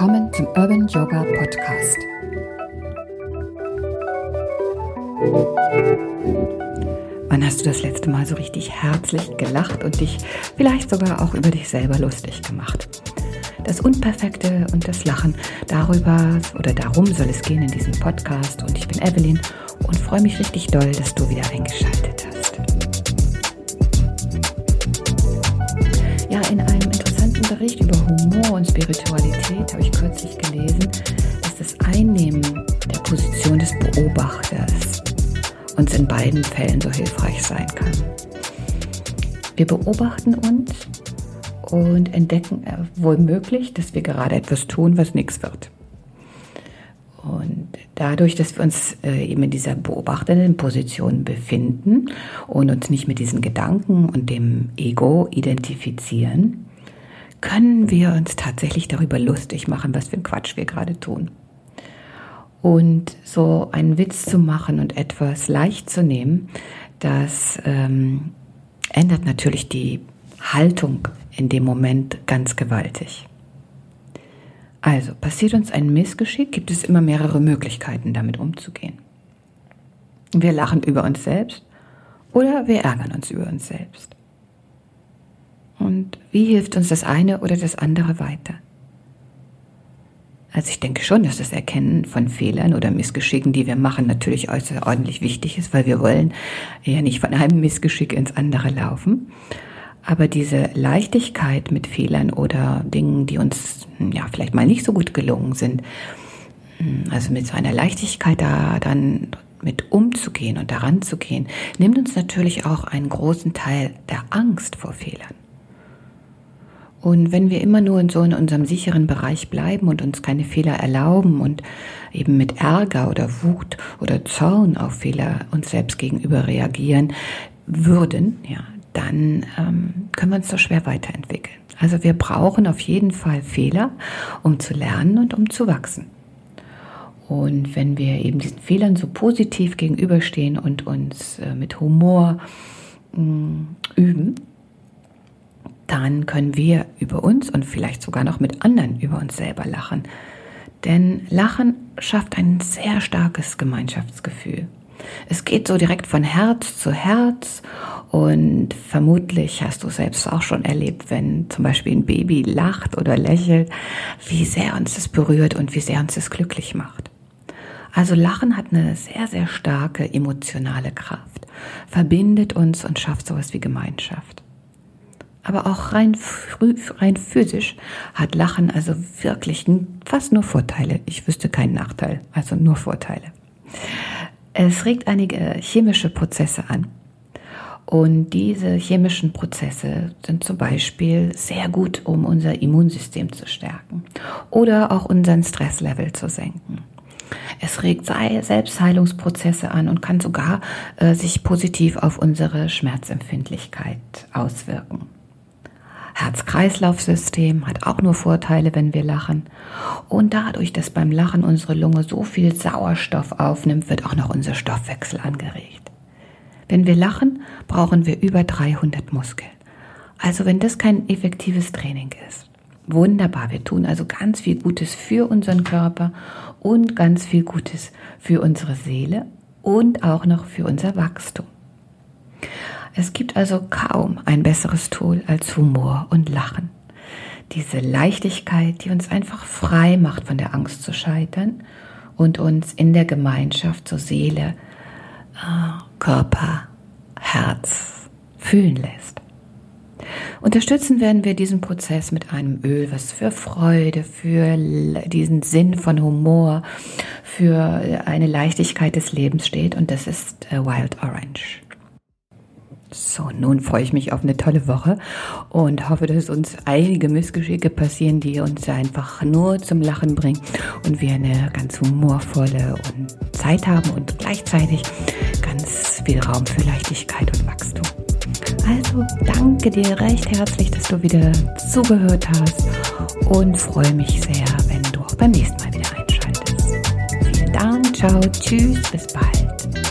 willkommen zum Urban Yoga Podcast. Wann hast du das letzte Mal so richtig herzlich gelacht und dich vielleicht sogar auch über dich selber lustig gemacht? Das Unperfekte und das Lachen, darüber oder darum soll es gehen in diesem Podcast. Und ich bin Evelyn und freue mich richtig doll, dass du wieder eingeschaltet Bericht über Humor und Spiritualität habe ich kürzlich gelesen, dass das Einnehmen der Position des Beobachters uns in beiden Fällen so hilfreich sein kann. Wir beobachten uns und entdecken äh, womöglich, dass wir gerade etwas tun, was nichts wird. Und dadurch, dass wir uns äh, eben in dieser beobachtenden Position befinden und uns nicht mit diesen Gedanken und dem Ego identifizieren, können wir uns tatsächlich darüber lustig machen, was für ein Quatsch wir gerade tun. Und so einen Witz zu machen und etwas leicht zu nehmen, das ähm, ändert natürlich die Haltung in dem Moment ganz gewaltig. Also, passiert uns ein Missgeschick, gibt es immer mehrere Möglichkeiten, damit umzugehen. Wir lachen über uns selbst oder wir ärgern uns über uns selbst. Und wie hilft uns das eine oder das andere weiter? Also ich denke schon, dass das Erkennen von Fehlern oder Missgeschicken, die wir machen, natürlich außerordentlich wichtig ist, weil wir wollen ja nicht von einem Missgeschick ins andere laufen. Aber diese Leichtigkeit mit Fehlern oder Dingen, die uns ja vielleicht mal nicht so gut gelungen sind, also mit so einer Leichtigkeit da dann mit umzugehen und daran zu gehen, nimmt uns natürlich auch einen großen Teil der Angst vor Fehlern. Und wenn wir immer nur in so in unserem sicheren Bereich bleiben und uns keine Fehler erlauben und eben mit Ärger oder Wut oder Zorn auf Fehler uns selbst gegenüber reagieren würden, ja, dann ähm, können wir uns so schwer weiterentwickeln. Also wir brauchen auf jeden Fall Fehler, um zu lernen und um zu wachsen. Und wenn wir eben diesen Fehlern so positiv gegenüberstehen und uns äh, mit Humor mh, mm, üben, dann können wir über uns und vielleicht sogar noch mit anderen über uns selber lachen. Denn Lachen schafft ein sehr starkes Gemeinschaftsgefühl. Es geht so direkt von Herz zu Herz und vermutlich hast du selbst auch schon erlebt, wenn zum Beispiel ein Baby lacht oder lächelt, wie sehr uns das berührt und wie sehr uns das glücklich macht. Also Lachen hat eine sehr, sehr starke emotionale Kraft, verbindet uns und schafft sowas wie Gemeinschaft. Aber auch rein, rein physisch hat Lachen also wirklich fast nur Vorteile. Ich wüsste keinen Nachteil, also nur Vorteile. Es regt einige chemische Prozesse an. Und diese chemischen Prozesse sind zum Beispiel sehr gut, um unser Immunsystem zu stärken oder auch unseren Stresslevel zu senken. Es regt Selbstheilungsprozesse an und kann sogar äh, sich positiv auf unsere Schmerzempfindlichkeit auswirken. Herz-Kreislauf-System hat auch nur Vorteile, wenn wir lachen. Und dadurch, dass beim Lachen unsere Lunge so viel Sauerstoff aufnimmt, wird auch noch unser Stoffwechsel angeregt. Wenn wir lachen, brauchen wir über 300 Muskeln. Also wenn das kein effektives Training ist. Wunderbar, wir tun also ganz viel Gutes für unseren Körper und ganz viel Gutes für unsere Seele und auch noch für unser Wachstum. Es gibt also kaum ein besseres Tool als Humor und Lachen. Diese Leichtigkeit, die uns einfach frei macht von der Angst zu scheitern und uns in der Gemeinschaft zur Seele, äh, Körper, Herz fühlen lässt. Unterstützen werden wir diesen Prozess mit einem Öl, was für Freude, für diesen Sinn von Humor, für eine Leichtigkeit des Lebens steht und das ist äh, Wild Orange. So, nun freue ich mich auf eine tolle Woche und hoffe, dass uns einige Missgeschicke passieren, die uns einfach nur zum Lachen bringen und wir eine ganz humorvolle Zeit haben und gleichzeitig ganz viel Raum für Leichtigkeit und Wachstum. Also danke dir recht herzlich, dass du wieder zugehört hast und freue mich sehr, wenn du auch beim nächsten Mal wieder einschaltest. Vielen Dank, ciao, tschüss, bis bald.